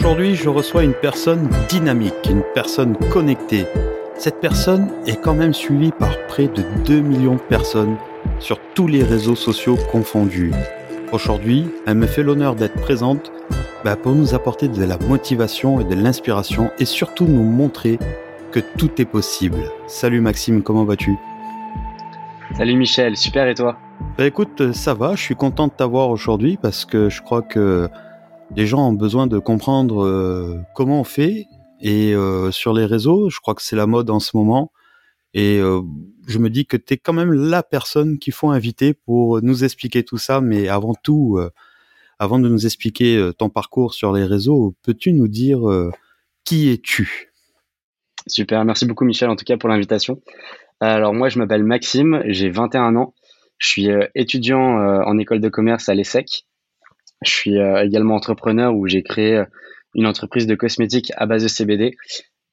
Aujourd'hui, je reçois une personne dynamique, une personne connectée. Cette personne est quand même suivie par près de 2 millions de personnes sur tous les réseaux sociaux confondus. Aujourd'hui, elle me fait l'honneur d'être présente bah, pour nous apporter de la motivation et de l'inspiration et surtout nous montrer que tout est possible. Salut Maxime, comment vas-tu? Salut Michel, super et toi? Bah, Écoute, ça va, je suis content de t'avoir aujourd'hui parce que je crois que les gens ont besoin de comprendre euh, comment on fait. Et euh, sur les réseaux, je crois que c'est la mode en ce moment. Et euh, je me dis que tu es quand même la personne qu'il faut inviter pour nous expliquer tout ça. Mais avant tout, avant de nous expliquer ton parcours sur les réseaux, peux-tu nous dire qui es-tu? Super, merci beaucoup Michel en tout cas pour l'invitation. Alors moi je m'appelle Maxime, j'ai 21 ans, je suis étudiant en école de commerce à l'ESSEC je suis euh, également entrepreneur où j'ai créé euh, une entreprise de cosmétiques à base de CBD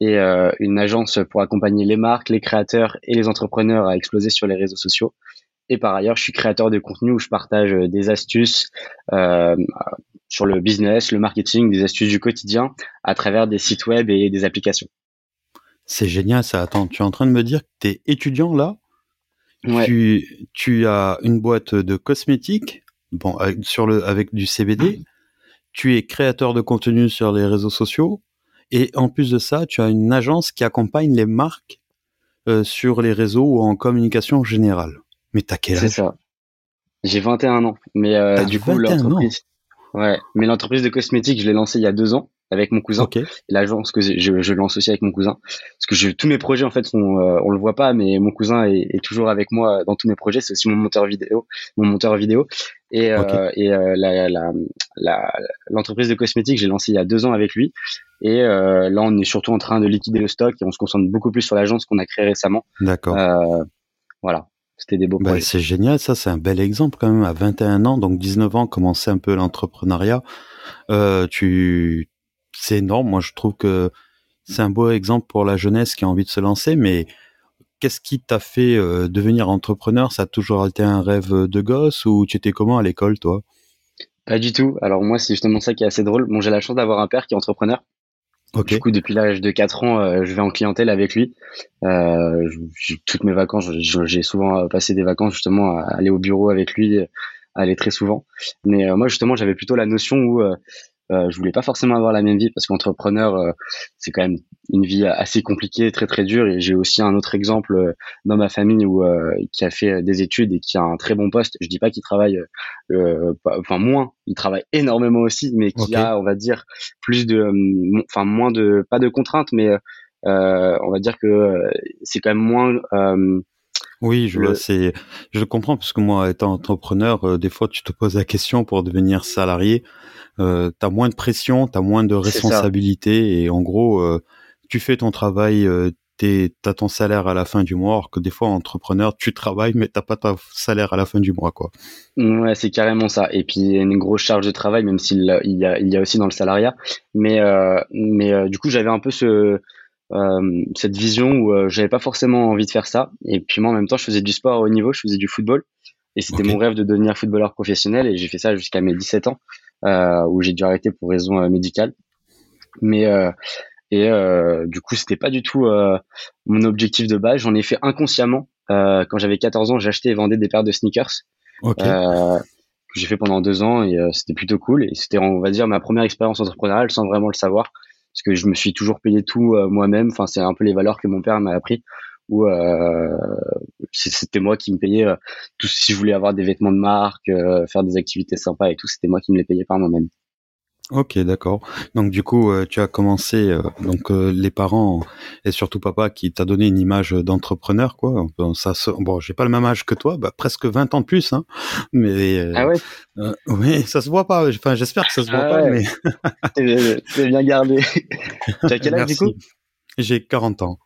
et euh, une agence pour accompagner les marques, les créateurs et les entrepreneurs à exploser sur les réseaux sociaux. Et par ailleurs, je suis créateur de contenu où je partage des astuces euh, sur le business, le marketing, des astuces du quotidien à travers des sites web et des applications. C'est génial ça. Attends, tu es en train de me dire que tu es étudiant là? Ouais. tu, tu as une boîte de cosmétiques bon, avec, sur le, avec du CBD. Tu es créateur de contenu sur les réseaux sociaux. Et en plus de ça, tu as une agence qui accompagne les marques euh, sur les réseaux ou en communication générale. Mais t'as quel âge? C'est ça. J'ai 21 ans. Mais euh, du coup, l'entreprise. Ouais. Mais l'entreprise de cosmétiques, je l'ai lancée il y a deux ans avec mon cousin. L'agence que je, je, lance aussi avec mon cousin. Parce que je, tous mes projets, en fait, sont, euh, on le voit pas, mais mon cousin est, est, toujours avec moi dans tous mes projets. C'est aussi mon monteur vidéo, mon monteur vidéo. Et, euh, et euh, l'entreprise la, la, de cosmétiques, j'ai lancé il y a deux ans avec lui. Et euh, là, on est surtout en train de liquider le stock et on se concentre beaucoup plus sur l'agence qu'on a créée récemment. D'accord. voilà. C'était des beaux bah, C'est génial, ça c'est un bel exemple quand même. À 21 ans, donc 19 ans, commencer un peu l'entrepreneuriat. Euh, tu, c'est énorme. Moi, je trouve que c'est un beau exemple pour la jeunesse qui a envie de se lancer. Mais qu'est-ce qui t'a fait euh, devenir entrepreneur? Ça a toujours été un rêve de gosse ou tu étais comment à l'école, toi? Pas du tout. Alors moi, c'est justement ça qui est assez drôle. Bon, j'ai la chance d'avoir un père qui est entrepreneur. Du coup, depuis l'âge de 4 ans, euh, je vais en clientèle avec lui. Euh, toutes mes vacances, j'ai souvent passé des vacances justement à aller au bureau avec lui, à aller très souvent. Mais moi, justement, j'avais plutôt la notion où euh, je voulais pas forcément avoir la même vie parce qu'entrepreneur, euh, c'est quand même une vie assez compliquée, très très dure. Et j'ai aussi un autre exemple euh, dans ma famille où qui a fait des études et qui a un très bon poste. Je dis pas qu'il travaille, enfin moins, il travaille énormément aussi, mais qui a, on va dire, plus de, enfin moins de, pas de contraintes, mais on va dire que c'est quand même moins oui, je c'est, je comprends parce que moi, étant entrepreneur, des fois, tu te poses la question pour devenir salarié euh, t'as moins de pression, t'as moins de responsabilité et en gros, euh, tu fais ton travail, euh, t'as ton salaire à la fin du mois, alors que des fois, entrepreneur, tu travailles mais t'as pas ton salaire à la fin du mois, quoi. Ouais, c'est carrément ça. Et puis il y a une grosse charge de travail, même s'il il y a, il y a aussi dans le salariat. Mais euh, mais euh, du coup, j'avais un peu ce euh, cette vision où j'avais pas forcément envie de faire ça. Et puis moi, en même temps, je faisais du sport à haut niveau, je faisais du football. Et c'était mon rêve de devenir footballeur professionnel et j'ai fait ça jusqu'à mes 17 ans euh, où j'ai dû arrêter pour raison euh, médicale. Mais euh, et du coup, c'était pas du tout mon objectif de base. J'en ai fait inconsciemment. quand j'avais 14 ans, j'achetais et vendais des paires de sneakers. Okay. que j'ai fait pendant deux ans et c'était plutôt cool. Et c'était, on va dire, ma première expérience entrepreneuriale sans vraiment le savoir parce que je me suis toujours payé tout moi-même. Enfin, c'est un peu les valeurs que mon père m'a appris où euh, c'était moi qui me payais euh, tout si je voulais avoir des vêtements de marque, euh, faire des activités sympas et tout, c'était moi qui me les payais par moi-même. Ok, d'accord. Donc du coup, tu as commencé donc les parents et surtout papa qui t'a donné une image d'entrepreneur quoi. Bon, ça bon, j'ai pas le même âge que toi, bah, presque 20 ans de plus hein. Mais Ah ouais? oui, ça se voit pas. Enfin, j'espère que ça se voit ah pas ouais. mais c'est bien gardé. tu as quel âge du coup? J'ai 40 ans.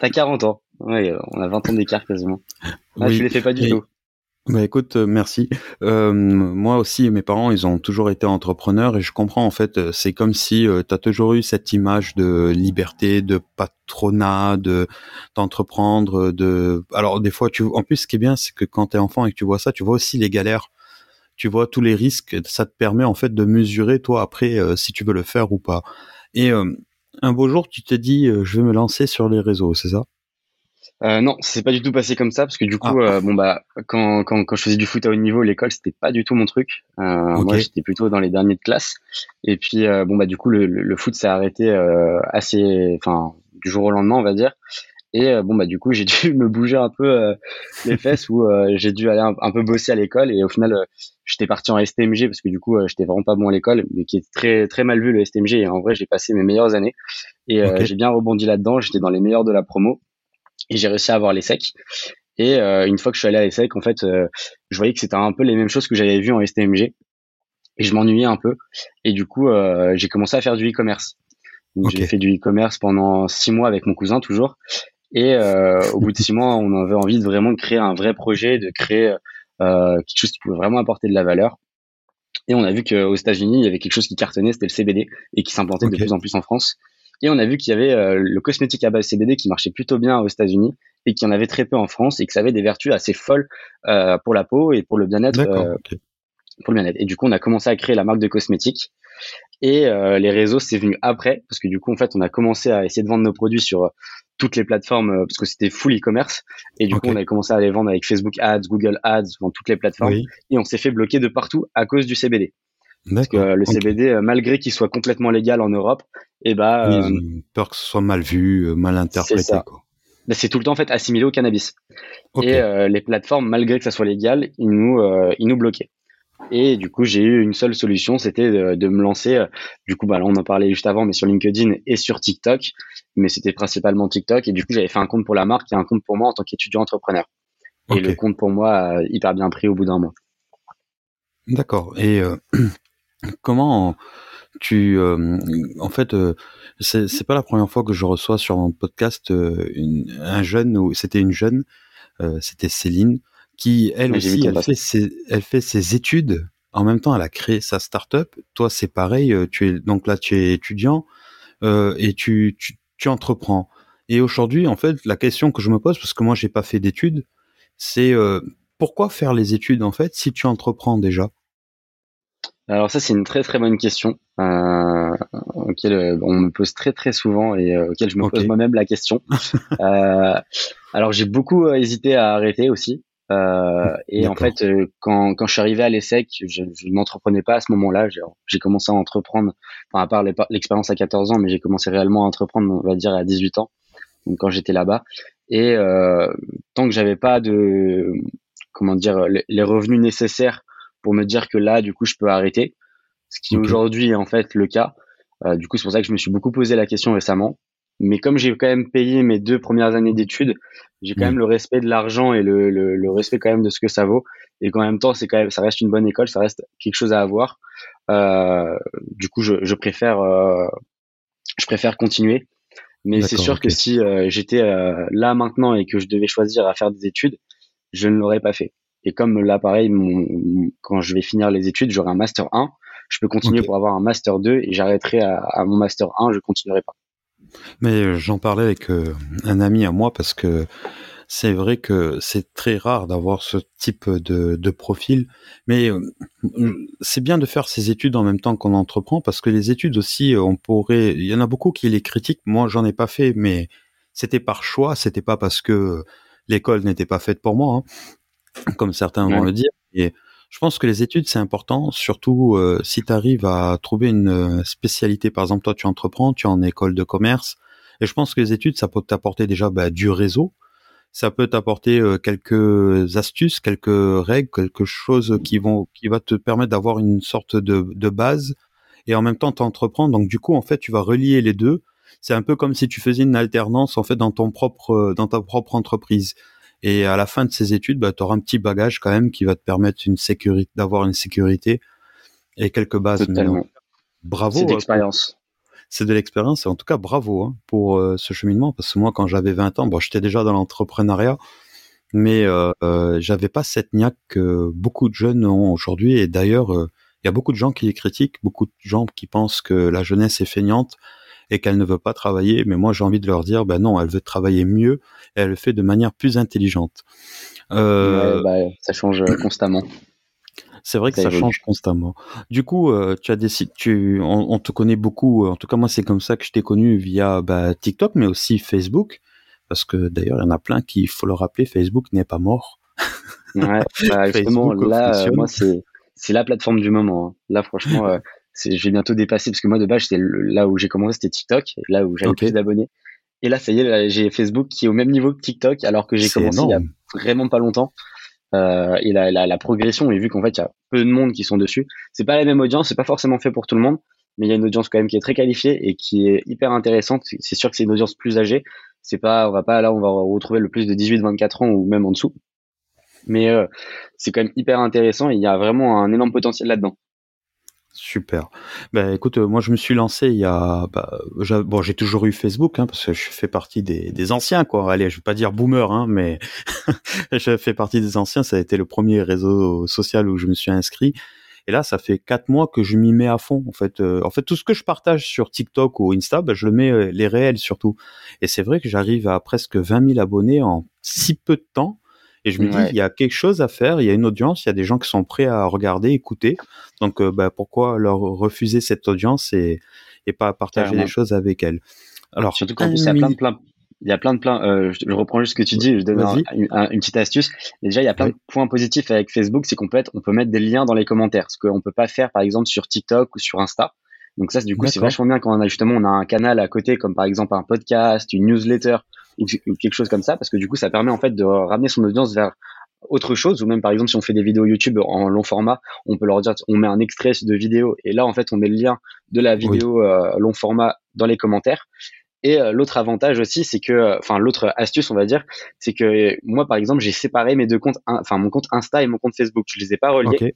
T'as 40 ans. Oui, on a 20 ans d'écart quasiment. Ah, oui. je les fais pas du tout. Bah écoute, euh, merci. Euh, moi aussi, mes parents, ils ont toujours été entrepreneurs et je comprends en fait. Euh, c'est comme si euh, tu as toujours eu cette image de liberté, de patronat, de d'entreprendre. De alors des fois, tu en plus, ce qui est bien, c'est que quand t'es enfant et que tu vois ça, tu vois aussi les galères tu vois tous les risques, ça te permet en fait de mesurer toi après si tu veux le faire ou pas. Et un beau jour, tu t'es dit, je vais me lancer sur les réseaux, c'est ça? Euh, non, c'est pas du tout passé comme ça parce que du coup, ah. euh, bon bah quand, quand, quand je faisais du foot à haut niveau, l'école c'était pas du tout mon truc. Euh, Moi, j'étais plutôt dans les derniers de classe. Et puis euh, bon bah du coup, le, le foot s'est arrêté euh, assez, enfin du jour au lendemain, on va dire. Et bon bah du coup, j'ai dû me bouger un peu les fesses où j'ai dû aller un, peu bosser à l'école. Et au final, j'étais parti en STMG parce que du coup, j'étais vraiment pas bon à l'école, mais qui est très très mal vu le STMG. Et en vrai, j'ai passé mes meilleures années et j'ai bien rebondi là-dedans. J'étais dans les meilleurs de la promo et j'ai réussi à avoir les secs. Et euh, une fois que je suis allé à l'ESSEC, en fait, euh, je voyais que c'était un peu les mêmes choses que j'avais vues en STMG. Et je m'ennuyais un peu. Et du coup, euh, j'ai commencé à faire du e-commerce. J'ai fait du e-commerce pendant six mois avec mon cousin toujours. Et au bout de six mois, on avait envie de vraiment créer un vrai projet, de créer quelque chose qui pouvait vraiment apporter de la valeur. Et on a vu qu'aux États-Unis, il y avait quelque chose qui cartonnait, c'était le CBD, et qui s'implantait de plus en plus en France. Et on a vu qu'il y avait euh, le cosmétique à base CBD qui marchait plutôt bien aux États-Unis et qui en avait très peu en France et que ça avait des vertus assez folles euh, pour la peau et pour le bien-être. Euh, pour le bien-être. Et du coup, on a commencé à créer la marque de cosmétiques. Et les réseaux, c'est venu après, parce que du coup, en fait, on a commencé à essayer de vendre nos produits sur toutes les plateformes, parce que c'était full e-commerce. Et du coup, on a commencé à les vendre avec Facebook Ads, Google Ads, dans toutes les plateformes. Et on s'est fait bloquer de partout à cause du CBD. Parce que le CBD, euh, malgré qu'il soit complètement légal en Europe, et eh ben, euh, peur que ce soit mal vu, euh, mal interprété. C'est tout le temps en fait assimilé au cannabis. Et les plateformes, malgré que ça soit légal, ils nous, ils nous bloquaient. Et du coup, j'ai eu une seule solution, c'était de, me lancer. du coup, bah, là, on en parlait juste avant, mais sur LinkedIn et sur TikTok. Mais c'était principalement TikTok. Et du coup, j'avais fait un compte pour la marque et un compte pour moi en tant qu'étudiant entrepreneur. Et le compte pour moi a hyper bien pris au bout d'un mois. D'accord. Et comment tu euh, en fait euh, c'est c'est pas la première fois que je reçois sur mon podcast euh, un jeune ou c'était une jeune c'était Céline qui elle aussi elle fait ses elle fait ses études. En même temps elle a créé sa start-up. Toi c'est pareil tu es donc là tu es étudiant et tu, tu tu entreprends. Et aujourd'hui en fait la question que je me pose parce que moi j'ai pas fait d'études c'est pourquoi faire les études en fait si tu entreprends déjà? Alors ça c'est une très très bonne question euh, auquel euh, on me pose très très souvent et euh, auquel je me pose moi-même la question. euh, alors j'ai beaucoup euh, hésité à arrêter aussi. Euh, et en fait, quand, quand je suis arrivé à l'ESSEC, je, je n'entreprenais pas à ce moment-là. J'ai commencé à entreprendre, enfin, à part l'expérience à 14 ans, mais j'ai commencé réellement à entreprendre, on va dire, à 18 ans, donc quand j'étais là-bas. Et tant que j'avais pas de, comment dire, les revenus nécessaires pour me dire que là, du coup, je peux arrêter. Ce qui aujourd'hui est en fait le cas. Euh, du coup, c'est pour ça que je me suis beaucoup posé la question récemment. Mais comme j'ai quand même payé mes deux premières années d'études, j'ai quand même le respect de l'argent et le, le, le, respect quand même de ce que ça vaut. Et qu'en même temps, c'est quand même, ça reste une bonne école, ça reste quelque chose à avoir. Euh, du coup, je, je préfère, euh, je préfère continuer. Mais c'est sûr que si j'étais là maintenant et que je devais choisir à faire des études, je ne l'aurais pas fait. Et comme là, pareil, quand je vais finir les études, j'aurai un master 1. Je peux continuer pour avoir un master 2 et j'arrêterai à, mon master 1. Je continuerai pas. Mais euh, j'en parlais avec euh, un ami à moi parce que c'est vrai que c'est très rare d'avoir ce type de, de profil, mais euh, c'est bien de faire ses études en même temps qu'on entreprend parce que les études aussi, on pourrait, il y en a beaucoup qui les critiquent. Moi, j'en ai pas fait, mais c'était par choix, c'était pas parce que l'école n'était pas faite pour moi. Hein comme certains vont le dire. Et je pense que les études, c'est important, surtout euh, si tu arrives à trouver une euh, spécialité. Par exemple, toi, tu entreprends, tu es en école de commerce. Et je pense que les études, ça peut t'apporter déjà bah, du réseau. Ça peut t'apporter euh, quelques astuces, quelques règles, quelque chose qui vont, qui va te permettre d'avoir une sorte de, de base. Et en même temps, t'entreprends. Donc, du coup, en fait, tu vas relier les deux. C'est un peu comme si tu faisais une alternance, en fait, dans ton propre, dans ta propre entreprise. Et à la fin de ces études, bah, tu auras un petit bagage quand même qui va te permettre une sécurité, d'avoir une sécurité et quelques bases. bravo. C'est de l'expérience. C'est de l'expérience et en tout cas bravo hein, pour euh, ce cheminement parce que moi quand j'avais 20 ans, bon j'étais déjà dans l'entrepreneuriat, mais euh, euh, j'avais pas cette niaque que beaucoup de jeunes ont aujourd'hui et d'ailleurs euh, il y a beaucoup de gens qui les critiquent, beaucoup de gens qui pensent que la jeunesse est feignante et qu'elle ne veut pas travailler. Mais moi, j'ai envie de leur dire, ben non, elle veut travailler mieux et elle le fait de manière plus intelligente. Euh, bah, ça change constamment. C'est vrai que ça, change constamment. Du coup, euh, tu as des tu, on, te connaît beaucoup. En tout cas, moi, c'est comme ça que je t'ai connu via bah, TikTok, mais aussi Facebook, parce que d'ailleurs, il y en a plein qui, il faut le rappeler, Facebook n'est pas mort. Ouais, bah, justement, là, euh, moi, c'est c'est la plateforme du moment. Hein. Là, franchement, euh, je vais bientôt dépasser parce que moi, de base, c'était là où j'ai commencé, c'était TikTok, là où j'avais plus d'abonnés. Et là, ça y est, j'ai Facebook qui est au même niveau que TikTok, alors que j'ai commencé il y a vraiment pas longtemps. Euh, et la, la, la, progression, et vu qu'en fait, il y a peu de monde qui sont dessus, c'est pas la même audience, c'est pas forcément fait pour tout le monde, mais il y a une audience quand même qui est très qualifiée et qui est hyper intéressante. C'est sûr que c'est une audience plus âgée. C'est pas, on va pas là, on va retrouver le plus de 18-24 ans ou même en dessous. Mais euh, c'est quand même hyper intéressant et il y a vraiment un énorme potentiel là-dedans. Super. Ben écoute, euh, moi je me suis lancé il y a, bah, bon j'ai toujours eu Facebook hein, parce que je fais partie des, des anciens quoi. Allez, je vais pas dire boomer hein, mais je fais partie des anciens. Ça a été le premier réseau social où je me suis inscrit. Et là, ça fait quatre mois que je m'y mets à fond. En fait, euh, en fait, tout ce que je partage sur TikTok ou Insta, ben, je le mets euh, les réels surtout. Et c'est vrai que j'arrive à presque 20 000 abonnés en si peu de temps. Et je me dis, il y a quelque chose à faire, il y a une audience, il y a des gens qui sont prêts à regarder, écouter. Donc, euh, bah, pourquoi leur refuser cette audience et, et pas partager des choses avec elle? Alors, surtout qu'en plus, il y a plein de plein, il y a plein de plein. Euh, je, reprends juste ce que tu dis. Je donne une petite astuce. déjà, il y a plein de points positifs avec Facebook, c'est qu'on peut être, on peut mettre des liens dans les commentaires, ce qu'on peut pas faire, par exemple, sur TikTok ou sur Insta. Donc ça, du coup, c'est vachement bien quand on a justement on a un canal à côté, comme par exemple un podcast, une newsletter ou, quelque chose comme ça, parce que du coup, ça permet en fait de ramener son audience vers autre chose, ou même par exemple si on fait des vidéos YouTube en long format, on peut leur dire on met un extrait de vidéo et là en fait on met le lien de la vidéo euh, long format dans les commentaires. Et euh, l'autre avantage aussi, c'est que, enfin l'autre astuce on va dire, c'est que moi par exemple j'ai séparé mes deux comptes, enfin mon compte Insta et mon compte Facebook, je les ai pas reliés.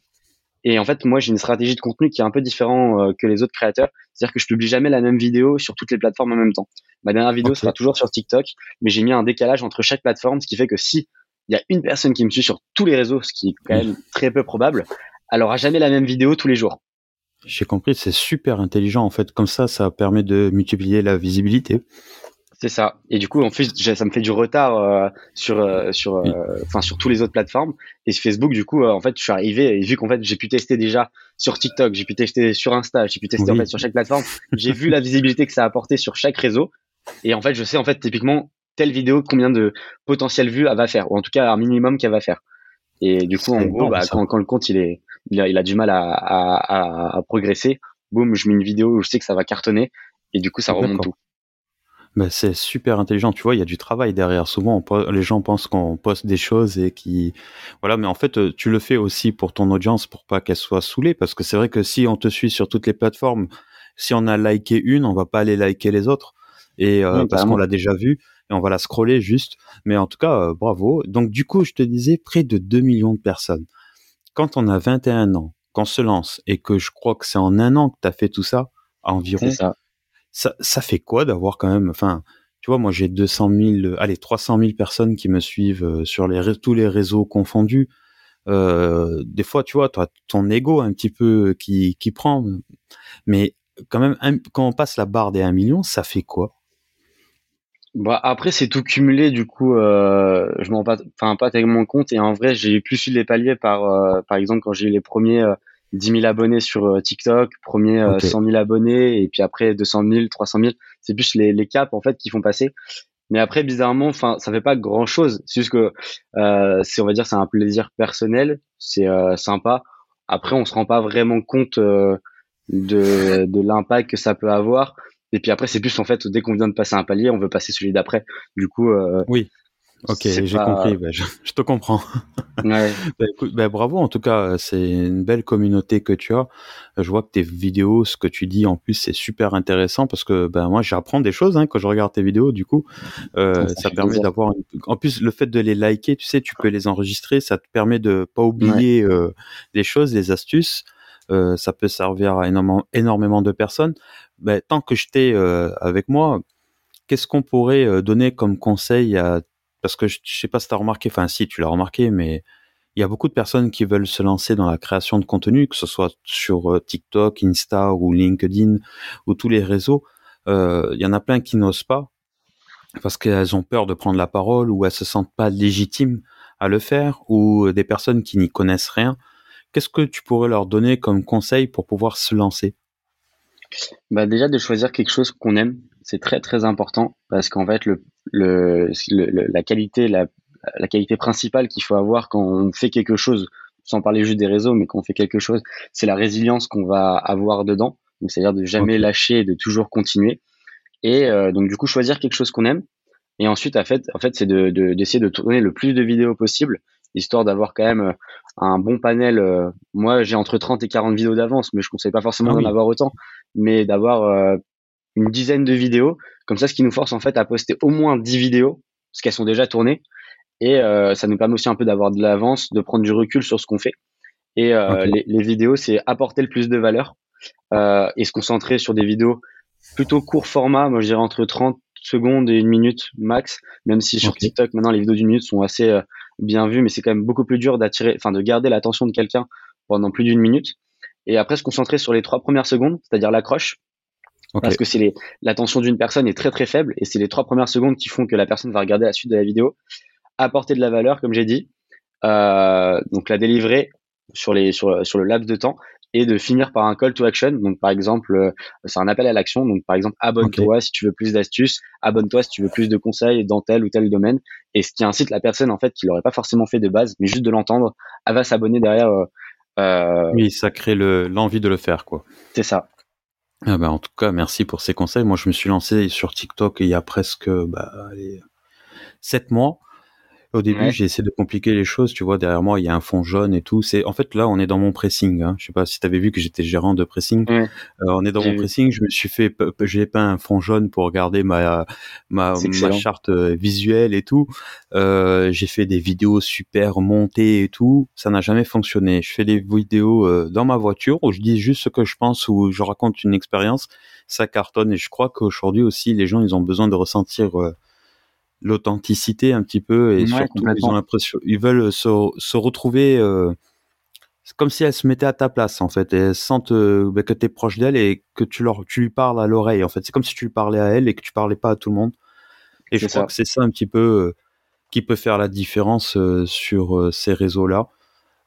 Et en fait, moi, j'ai une stratégie de contenu qui est un peu différent euh, que les autres créateurs. C'est-à-dire que je publie jamais la même vidéo sur toutes les plateformes en même temps. Ma dernière vidéo sera toujours sur TikTok, mais j'ai mis un décalage entre chaque plateforme, ce qui fait que si il y a une personne qui me suit sur tous les réseaux, ce qui est quand même très peu probable, elle aura jamais la même vidéo tous les jours. J'ai compris, c'est super intelligent en fait. Comme ça, ça permet de multiplier la visibilité. C'est ça. Et du coup, en plus, ça me fait du retard euh, sur euh, sur euh, enfin sur tous les autres plateformes. Et Facebook, du coup, en fait, je suis arrivé et vu qu'en fait, j'ai pu tester déjà sur TikTok, j'ai pu tester sur Insta, j'ai pu tester en fait sur chaque plateforme. J'ai vu la visibilité que ça a apporté sur chaque réseau. Et en fait, je sais en fait typiquement telle vidéo combien de potentiel vues elle va faire, ou en tout cas un minimum qu'elle va faire. Et du coup, en gros, bah, quand, quand, le compte il est il a, il a du mal à, à, à, progresser, boum, je mets une vidéo où je sais que ça va cartonner et du coup ça remonte tout. Ben, c'est super intelligent, tu vois, il y a du travail derrière. Souvent, les gens pensent qu'on poste des choses et qui, voilà, mais en fait, euh, tu le fais aussi pour ton audience, pour pas qu'elle soit saoulée, parce que c'est vrai que si on te suit sur toutes les plateformes, si on a liké une, on va pas aller liker les autres, et euh, parce qu'on l'a déjà vu, et on va la scroller juste. Mais en tout cas, euh, bravo. Donc du coup, je te disais, près de 2 millions de personnes. Quand on a 21 ans, qu'on se lance, et que je crois que c'est en un an que tu as fait tout ça, environ. Ça ça, fait quoi d'avoir quand même, enfin, tu vois, moi j'ai 200 000, allez, 300 000 personnes qui me suivent euh, sur tous les réseaux confondus. Euh, des fois, tu vois, toi, ton ego un petit peu qui, qui prend, mais quand même, quand on passe la barre des 1 million, ça fait quoi? Bah après c'est tout cumulé du coup euh, je m'en pas enfin pas tellement compte. Et en vrai j'ai plus eu les paliers par euh, par exemple quand j'ai eu les premiers 10 000 abonnés sur euh, TikTok, premier 100 euh, 000 abonnés, et puis après 200 000, 300 000. C'est plus les, les caps en fait qui font passer. Mais après, bizarrement, enfin, ça fait pas grand chose. C'est juste que, euh, c'est, on va dire, c'est un plaisir personnel, c'est euh, sympa. Après, on se rend pas vraiment compte de, de l'impact que ça peut avoir. Et puis après, c'est plus en fait, dès qu'on vient de passer un palier, on veut passer celui d'après. Du coup, oui. Ok, j'ai compris, bah, je, te comprends. Ouais. bah, écoute, bah, bravo, en tout cas, c'est une belle communauté que tu as. Je vois que tes vidéos, ce que tu dis en plus, c'est super intéressant parce que ben moi, j'apprends des choses hein, quand je regarde tes vidéos. Du coup, euh, ça, permet d'avoir. En plus, le fait de les liker, tu sais, tu peux les enregistrer, ça te permet de pas oublier euh, des choses, des astuces. Euh, ça peut servir à énormément, énormément de personnes. Ben, tant que je t'ai avec moi, qu'est-ce qu'on pourrait donner comme conseil à parce que je, je sais pas si tu as remarqué, enfin si tu l'as remarqué, mais il y a beaucoup de personnes qui veulent se lancer dans la création de contenu, que ce soit sur euh, TikTok, Insta ou LinkedIn ou tous les réseaux. Euh, il y en a plein qui n'osent pas parce qu'elles ont peur de prendre la parole ou elles se sentent pas légitimes à le faire ou des personnes qui n'y connaissent rien. Qu'est-ce que tu pourrais leur donner comme conseil pour pouvoir se lancer? Bah déjà de choisir quelque chose qu'on aime, c'est très très important parce qu'en fait le, le, la qualité la, la qualité principale qu'il faut avoir quand on fait quelque chose, sans parler juste des réseaux, mais quand on fait quelque chose, c'est la résilience qu'on va avoir dedans. Donc c'est-à-dire de jamais lâcher et de toujours continuer. Et euh, donc du coup choisir quelque chose qu'on aime. Et ensuite en fait en fait c'est de d'essayer de, tourner le plus de vidéos possible histoire d'avoir quand même euh, un bon panel. Euh, moi, j'ai entre 30 et 40 vidéos d'avance, mais je conseille pas forcément ah d'en avoir autant, mais d'avoir une dizaine de vidéos. Comme ça, ce qui nous force en fait à poster au moins 10 vidéos, parce qu'elles sont déjà tournées. Et ça nous permet aussi un peu d'avoir de l'avance, de prendre du recul sur ce qu'on fait. Et les, les, vidéos, c'est apporter le plus de valeur et se concentrer sur des vidéos plutôt court format. Moi, je dirais entre 30 secondes et une minute max, même si sur TikTok, maintenant, les vidéos d'une minute sont assez bien vu, mais c'est quand même beaucoup plus dur d'attirer, enfin de garder l'attention de quelqu'un pendant plus d'une minute. Et après se concentrer sur les trois premières secondes, c'est-à-dire l'accroche, parce que c'est l'attention d'une personne est très très faible et c'est les trois premières secondes qui font que la personne va regarder la suite de la vidéo, apporter de la valeur, comme j'ai dit, euh, donc la délivrer sur les sur, sur le laps de temps et de finir par un call to action. Donc, par exemple, euh, c'est un appel à l'action. Donc, par exemple, abonne-toi si tu veux plus d'astuces, abonne-toi si tu veux plus de conseils dans tel ou tel domaine. Et ce qui incite la personne, en fait, qui l'aurait pas forcément fait de base, mais juste de l'entendre, elle va s'abonner derrière. Euh, euh oui, ça crée l'envie de le faire, quoi. C'est ça. Ah bah, en tout cas, merci pour ces conseils. Moi, je me suis lancé sur TikTok il y a presque bah, allez, 7 mois. Au début, j'ai essayé de compliquer les choses. Tu vois, derrière moi, il y a un fond jaune et tout. C'est en fait là, on est dans mon pressing. Hein. Je sais pas si tu avais vu que j'étais gérant de pressing. Euh, on est dans mon pressing. Je me suis fait, j'ai peint un fond jaune pour regarder ma ma, ma charte euh, visuelle et tout. Euh, j'ai fait des vidéos super montées et tout. Ça n'a jamais fonctionné. Je fais des vidéos dans ma voiture où je dis juste ce que je pense ou je raconte une expérience. Ça cartonne et je crois qu'aujourd'hui aussi, les gens, ils ont besoin de ressentir l'authenticité un petit peu et surtout ils ont l'impression ils veulent se, se retrouver euh, comme si elles se mettaient à ta place en fait. Et elles sentent euh, bah, que tu es proche d'elles et que tu leur tu lui parles à l'oreille en fait. C'est comme si tu lui parlais à elle et que tu parlais pas à tout le monde. Et je crois que c'est ça un petit peu euh, qui peut faire la différence sur ces réseaux là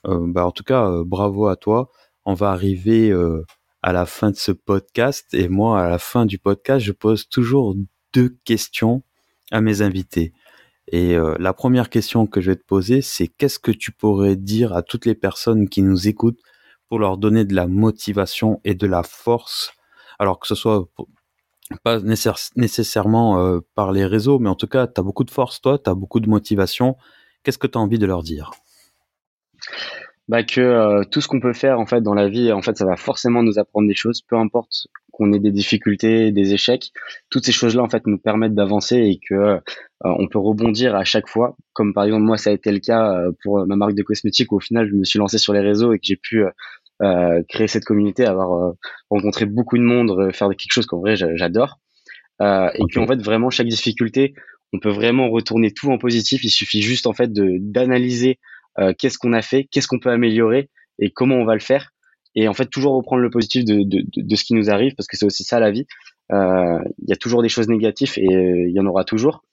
bah en tout cas bravo à toi. On va arriver à la fin de ce podcast et moi à la fin du podcast je pose toujours deux questions à mes invités. Et euh, la première question que je vais te poser, c'est qu'est-ce que tu pourrais dire à toutes les personnes qui nous écoutent pour leur donner de la motivation et de la force, alors que ce soit pas nécessairement euh, par les réseaux, mais en tout cas, tu as beaucoup de force, toi, tu as beaucoup de motivation. Qu'est-ce que tu as envie de leur dire? Bah que euh, tout ce qu'on peut faire en fait dans la vie en fait ça va forcément nous apprendre des choses peu importe qu'on ait des difficultés des échecs. Toutes ces choses là en fait nous permettent d'avancer et que euh, on peut rebondir à chaque fois. Comme par exemple moi ça a été le cas euh, pour ma marque de cosmétiques où au final je me suis lancé sur les réseaux et que j'ai pu créer cette communauté avoir rencontré beaucoup de monde faire quelque chose qu'en vrai j'adore. Et puis en fait vraiment chaque difficulté on peut vraiment retourner tout en positif. Il suffit juste en fait de d'analyser euh, qu'est-ce qu'on a fait, qu'est-ce qu'on peut améliorer et comment on va le faire. Et en fait, toujours reprendre le positif de, de, ce qui nous arrive, parce que c'est aussi ça la vie. Euh, il y a toujours des choses négatives et euh, il y en aura toujours.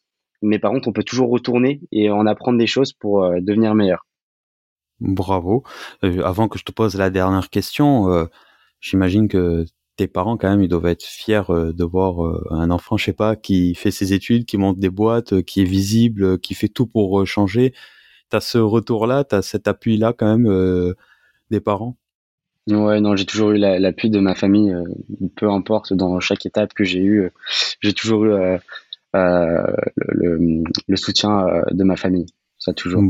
Mais par contre, on peut toujours retourner et en apprendre des choses pour devenir meilleur. Bravo. avant que je te pose la dernière question, j'imagine que tes parents quand même ils doivent être fiers de voir un enfant je sais pas qui fait ses études qui monte des boîtes qui est visible qui fait tout pour changer t'as ce retour-là, t'as cet appui-là quand même euh, des parents? Ouais, non, j'ai toujours eu l'appui de ma famille, euh, peu importe dans chaque étape que j'ai eu, euh, j'ai toujours eu le, soutien de ma famille, ça toujours.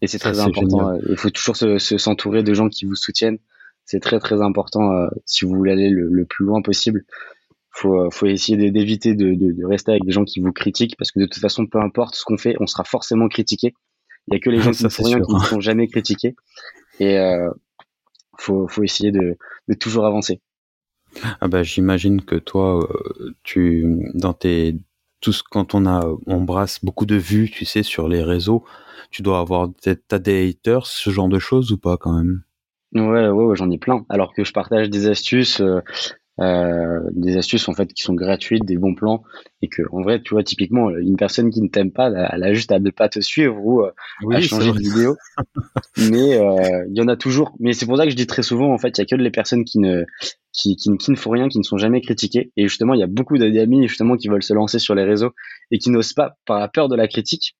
Et c'est très important. Il faut toujours s'entourer de gens qui vous soutiennent. C'est très très important si vous voulez aller le, plus loin possible. Faut, faut essayer d'éviter de, de, rester avec des gens qui vous critiquent parce que de toute façon, peu importe ce qu'on fait, on sera forcément critiqué. Il y a que les gens qui ne font rien qui ne sont jamais critiqués. Et euh, faut, faut essayer de, de toujours avancer. Ah bah j'imagine que toi, euh, tu dans tes tout ce, quand on a on brasse beaucoup de vues, tu sais, sur les réseaux, tu dois avoir t'as des haters, ce genre de choses ou pas quand même? Ouais, ouais, ouais j'en ai plein. Alors que je partage des astuces, euh, euh, des astuces en fait qui sont gratuites, des bons plans, et que en vrai, tu vois, typiquement, une personne qui ne t'aime pas, elle a juste à ne pas te suivre ou euh, à changer de vidéo. Mais euh, il y en a toujours. Mais c'est pour ça que je dis très souvent, en fait, il y a que les personnes qui ne qui, qui, qui, ne font rien, qui ne sont jamais critiquées. Et justement, il y a beaucoup d'amis justement qui veulent se lancer sur les réseaux et qui n'osent pas par la peur de la critique.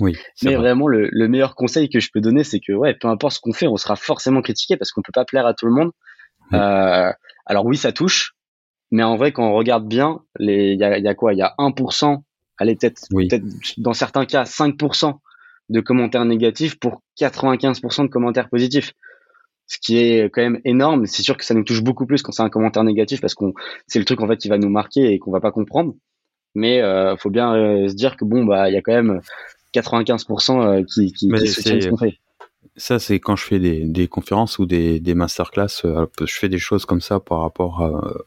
Oui. Mais vraiment, le, le, meilleur conseil que je peux donner, c'est que ouais, peu importe ce qu'on fait, on sera forcément critiqué parce qu'on peut pas plaire à tout le monde. Euh, alors oui, ça touche, mais en vrai, quand on regarde bien, il y a, y a, quoi? Il y a 1%, allez peut-être peut-être dans certains cas 5% de commentaires négatifs pour 95% de commentaires positifs. Ce qui est quand même énorme. C'est sûr que ça nous touche beaucoup plus quand c'est un commentaire négatif parce qu'on c'est le truc en fait qui va nous marquer et qu'on va pas comprendre. Mais euh, faut bien euh, se dire que bon bah il y a quand même 95% euh, qui, qui, qui soutiennent ce qu'on fait. Ça, c'est quand je fais des, des conférences ou des, des masterclass, euh, je fais des choses comme ça par rapport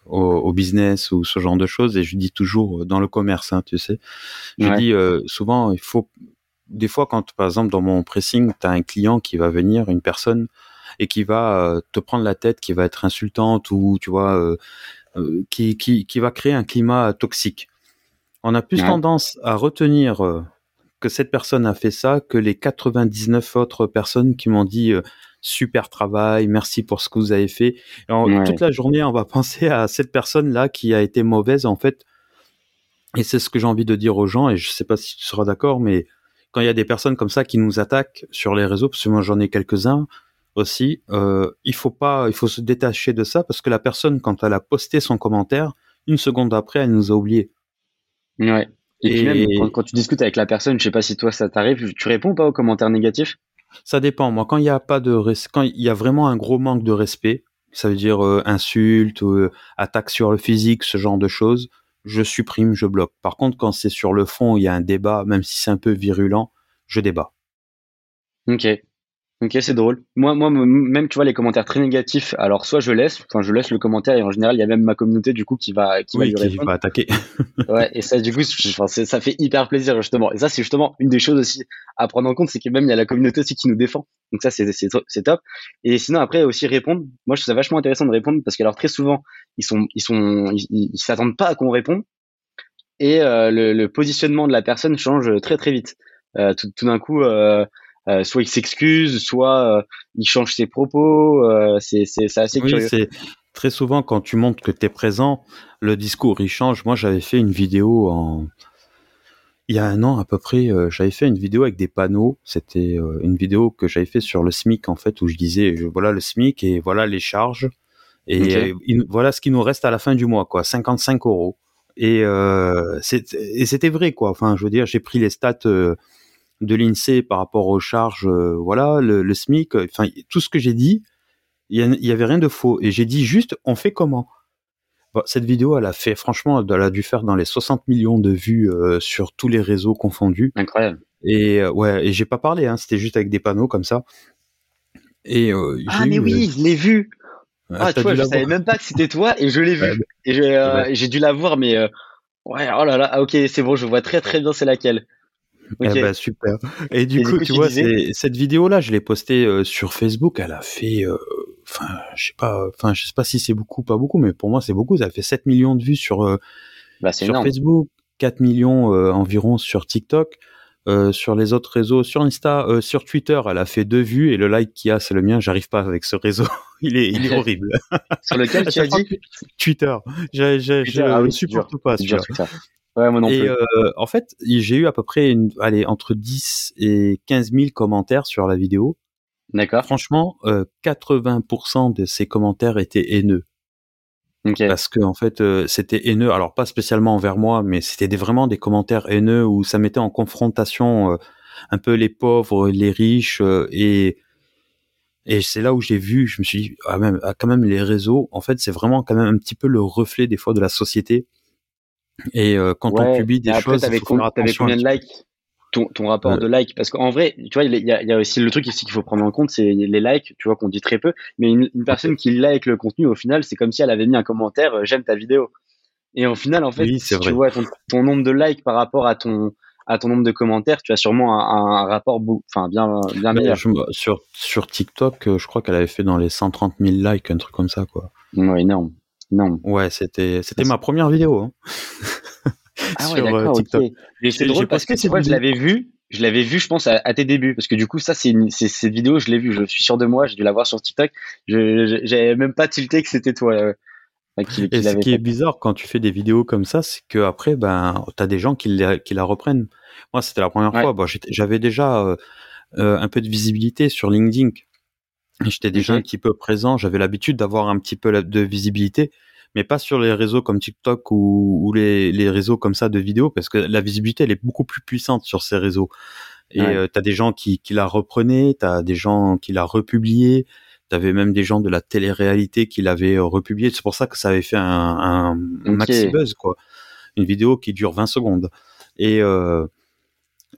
au, au, business ou ce genre de choses, et je dis toujours euh, dans le commerce, hein, tu sais. Je dis euh, souvent, il faut des fois quand, par exemple, dans mon pressing, tu as un client qui va venir, une personne, et qui va te prendre la tête, qui va être insultante ou tu vois, qui, qui, qui va créer un climat toxique. On a plus tendance à retenir que cette personne a fait ça que les 99 autres personnes qui m'ont dit euh, super travail, merci pour ce que vous avez fait. Toute la journée, on va penser à cette personne-là qui a été mauvaise en fait. Et c'est ce que j'ai envie de dire aux gens, et je sais pas si tu seras d'accord, mais quand il y a des personnes comme ça qui nous attaquent sur les réseaux, parce que moi j'en ai quelques-uns aussi, euh, il faut pas, il faut se détacher de ça parce que la personne, quand elle a posté son commentaire, une seconde après, elle nous a oublié. Ouais. Et, puis même, quand, tu discutes avec la personne, je sais pas si toi ça t'arrive, tu réponds pas aux commentaires négatifs? Ça dépend. Moi, quand il y a pas de quand il y a vraiment un gros manque de respect, ça veut dire euh, insulte, euh, attaque sur le physique, ce genre de choses, je supprime, je bloque. Par contre, quand c'est sur le fond, il y a un débat, même si c'est un peu virulent, je débat. Ok. Ok, c'est drôle. Moi, moi, même, tu vois, les commentaires très négatifs, alors soit je laisse, enfin, je laisse le commentaire et en général, il y a même ma communauté, du coup, qui va, qui va, qui va attaquer. ouais, et ça, du coup, ça fait hyper plaisir, justement. Et ça, c'est justement une des choses aussi à prendre en compte, c'est que même il y a la communauté aussi qui nous défend. Donc ça, c'est, c'est, top. Et sinon, après, aussi répondre. Moi, je trouve ça vachement intéressant de répondre parce que, alors, très souvent, ils sont, ils sont, ils, s'attendent pas à qu'on réponde. Et euh, le, le, positionnement de la personne change très, très vite. Euh, tout, tout d'un coup, euh, euh, soit il s'excuse, soit euh, il change ses propos. Euh, c'est assez oui, c'est très souvent quand tu montres que tu es présent, le discours il change. Moi, j'avais fait une vidéo en il y a un an à peu près, j'avais fait une vidéo avec des panneaux. C'était une vidéo que j'avais fait sur le SMIC en fait, où je disais voilà le SMIC et voilà les charges et voilà ce qui nous reste à la fin du mois quoi, 55 euros. Et, c'était vrai quoi. Enfin, je veux dire, j'ai pris les stats de l'INSEE par rapport aux charges, euh, voilà, le, SMIC, enfin tout ce que j'ai dit, il y, avait rien de faux. Et j'ai dit juste, on fait comment? Cette vidéo, elle a fait, franchement, elle a dû faire dans les 60 millions de vues euh, sur tous les réseaux confondus. Incroyable. Et euh, ouais, et j'ai pas parlé, hein, c'était juste avec des panneaux comme ça. Et ah mais oui, je l'ai vu. Ah, ah tu vois, je savais même pas que c'était toi et je l'ai vu. Et j'ai dû la voir, mais ouais, oh là là, ah, ok, c'est bon, je vois très très bien c'est laquelle. Eh ben, super. Et du coup, tu, vois, cette vidéo-là, je l'ai postée euh, sur Facebook. Elle a fait, euh, enfin, je sais pas, enfin, je sais pas si c'est beaucoup, pas beaucoup, mais pour moi, c'est beaucoup. Ça a fait 7 millions de vues sur, euh, bah, sur Facebook, 4 millions environ sur TikTok. sur les autres réseaux, sur Insta, sur Twitter, elle a fait deux vues et le like qu'il y a, c'est le mien. J'arrive pas avec ce réseau, il est, il est horrible. sur lequel tu as dit Twitter. Je, ah oui, supporte pas. Ouais, moi non et Euh, en fait, j'ai eu à peu près une, allez, entre 10 et 15 000 commentaires sur la vidéo. D'accord. Franchement, euh, 80% de ces commentaires étaient haineux. Okay. Parce que en fait, euh, c'était haineux. Alors pas spécialement envers moi, mais c'était des, vraiment des commentaires haineux où ça mettait en confrontation euh, un peu les pauvres, les riches euh, et et c'est là où j'ai vu, je me suis dit, ah même, ah, quand même les réseaux, en fait, c'est vraiment quand même un petit peu le reflet des fois de la société. Et euh, quand on publie des choses, il faut faire attention. Combien de likes? Ton, ton rapport de likes? Parce qu'en vrai tu vois il y a, y a, aussi le truc ici qu'il faut prendre en compte c'est les likes tu vois qu'on dit très peu. Mais une, personne qui like le contenu au final c'est comme si elle avait mis un commentaire euh, j'aime ta vidéo et au final en fait si tu vois ton, ton, nombre de likes par rapport à ton à ton nombre de commentaires tu as sûrement un, un rapport enfin bien bien meilleur. sur sur TikTok euh, je crois qu'elle avait fait dans les 130 000 likes un truc comme ça quoi. Ouais, énorme Non. Ouais, c'était c'était ma première vidéo. Hein. ah ouais, d'accord. Et c'est drôle parce que c'est vrai, je l'avais vu. Je l'avais vu, je pense, à, tes débuts, parce que du coup, ça, c'est cette vidéo, je l'ai vue, je suis sûr de moi, j'ai dû la voir sur TikTok. Je j'avais même pas tilté que c'était toi. et ce qui est bizarre quand tu fais des vidéos comme ça, c'est que après, ben, t'as des gens qui, qui la reprennent. Moi, c'était la première fois. Bon, j'avais déjà euh, euh, un peu de visibilité sur LinkedIn. J'étais déjà un petit peu présent. J'avais l'habitude d'avoir un petit peu de visibilité, mais pas sur les réseaux comme TikTok ou, ou les, les, réseaux comme ça de vidéos, parce que la visibilité, elle est beaucoup plus puissante sur ces réseaux. Et euh, t'as des gens qui, qui la reprenaient, t'as des gens qui la republiaient, T'avais même des gens de la télé-réalité qui l'avaient euh, republié. C'est pour ça que ça avait fait un, un, maxi buzz, quoi. Une vidéo qui dure 20 secondes. Et, euh,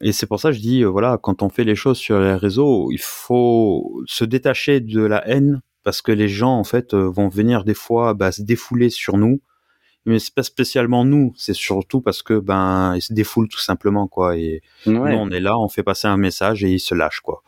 et c'est pour ça que je dis, euh, voilà, quand on fait les choses sur les réseaux, il faut se détacher de la haine parce que les gens, en fait, vont venir des fois bah, se défouler sur nous. Mais c'est pas spécialement nous, c'est surtout parce que ben ils se défoulent tout simplement quoi. Et nous on est là, on fait passer un message et ils se lâchent quoi.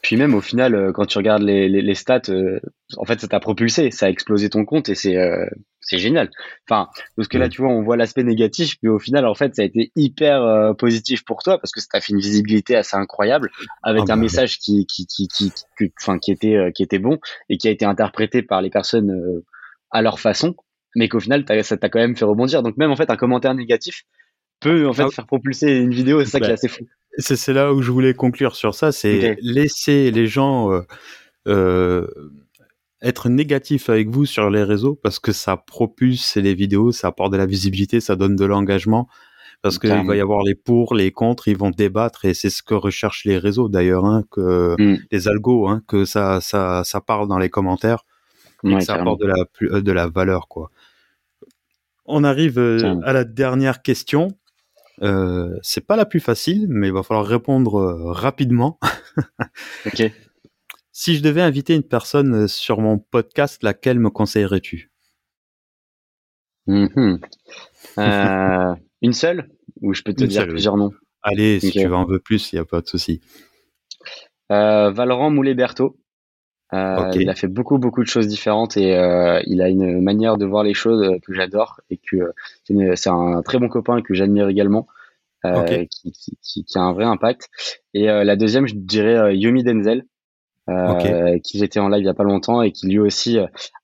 Puis même au final euh, quand tu regardes les, les, les stats euh, en fait ça t'a propulsé, ça a explosé ton compte et c'est euh, c'est génial. Enfin, parce que là tu vois, on voit l'aspect négatif, mais au final en fait ça a été hyper positif pour toi parce que ça fait une visibilité assez incroyable avec ah, un message qui qui qui qui enfin qui, était qui était bon et qui a été interprété par les personnes à leur façon mais qu'au final, ça t'a quand même fait rebondir. Donc même en fait, un commentaire négatif peut en fait ah faire propulser une vidéo, c'est ça qui est assez fou. C'est là où je voulais conclure sur ça, c'est laisser les gens euh, euh, être négatifs avec vous sur les réseaux parce que ça propulse les vidéos, ça apporte de la visibilité, ça donne de l'engagement. Parce qu'il va y avoir les pour, les contre, ils vont débattre et c'est ce que recherchent les réseaux d'ailleurs, hein, que mm. les algos, hein, que ça, ça, ça parle dans les commentaires et que ça apporte de la, de la valeur, quoi. On arrive euh, à la dernière question. Euh, c'est pas la plus facile, mais il va falloir répondre euh, rapidement. ok. Si je devais inviter une personne sur mon podcast, laquelle me conseillerais-tu? Mm-hmm. Une seule? Ou je peux te dire plusieurs noms? Allez, si tu en veux plus, il n'y a pas de souci. Valorant Moulet-Berthaud. Euh, il a fait beaucoup beaucoup de choses différentes et euh, il a une manière de voir les choses euh, que j'adore et que c'est un très bon copain que j'admire également, qui, qui, qui, a un vrai impact. Et la deuxième, je dirais Yomi Denzel, qui j'étais en live il y a pas longtemps et qui lui aussi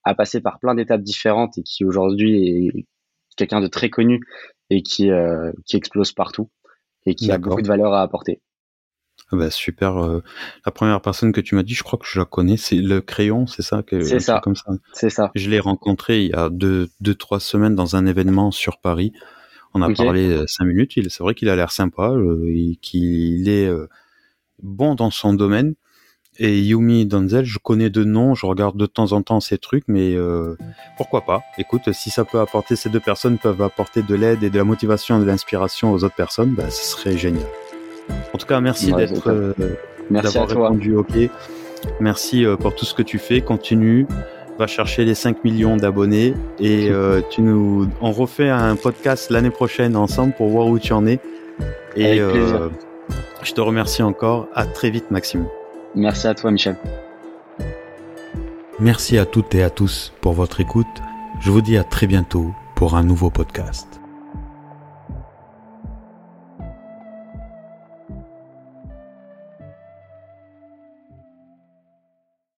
a passé par plein d'étapes différentes et qui aujourd'hui est quelqu'un de très connu et qui qui explose partout et qui a beaucoup de valeur à apporter. Ah bah super. Euh, la première personne que tu m'as dit, je crois que je la connais, c'est le crayon, c'est ça C'est ça. Comme ça. C'est ça. Je l'ai rencontré il y a deux, deux, trois semaines dans un événement sur Paris. On a parlé euh, cinq minutes. C'est vrai qu'il a l'air sympa, euh, qu'il est bon dans son domaine. Et Yumi Donzel, je connais de nom, je regarde de temps en temps ces trucs, mais pourquoi pas? Écoute, si ça peut apporter, ces deux personnes peuvent apporter de l'aide et de la motivation et de l'inspiration aux autres personnes, bah, ce serait génial. En tout cas, merci d'être, euh, d'avoir répondu OK. Merci euh, pour tout ce que tu fais. Continue. Va chercher les 5 millions d'abonnés et euh, tu nous, on refait un podcast l'année prochaine ensemble pour voir où tu en es. Et je te remercie encore. À très vite, Maxime. Merci à toi, Michel. Merci à toutes et à tous pour votre écoute. Je vous dis à très bientôt pour un nouveau podcast.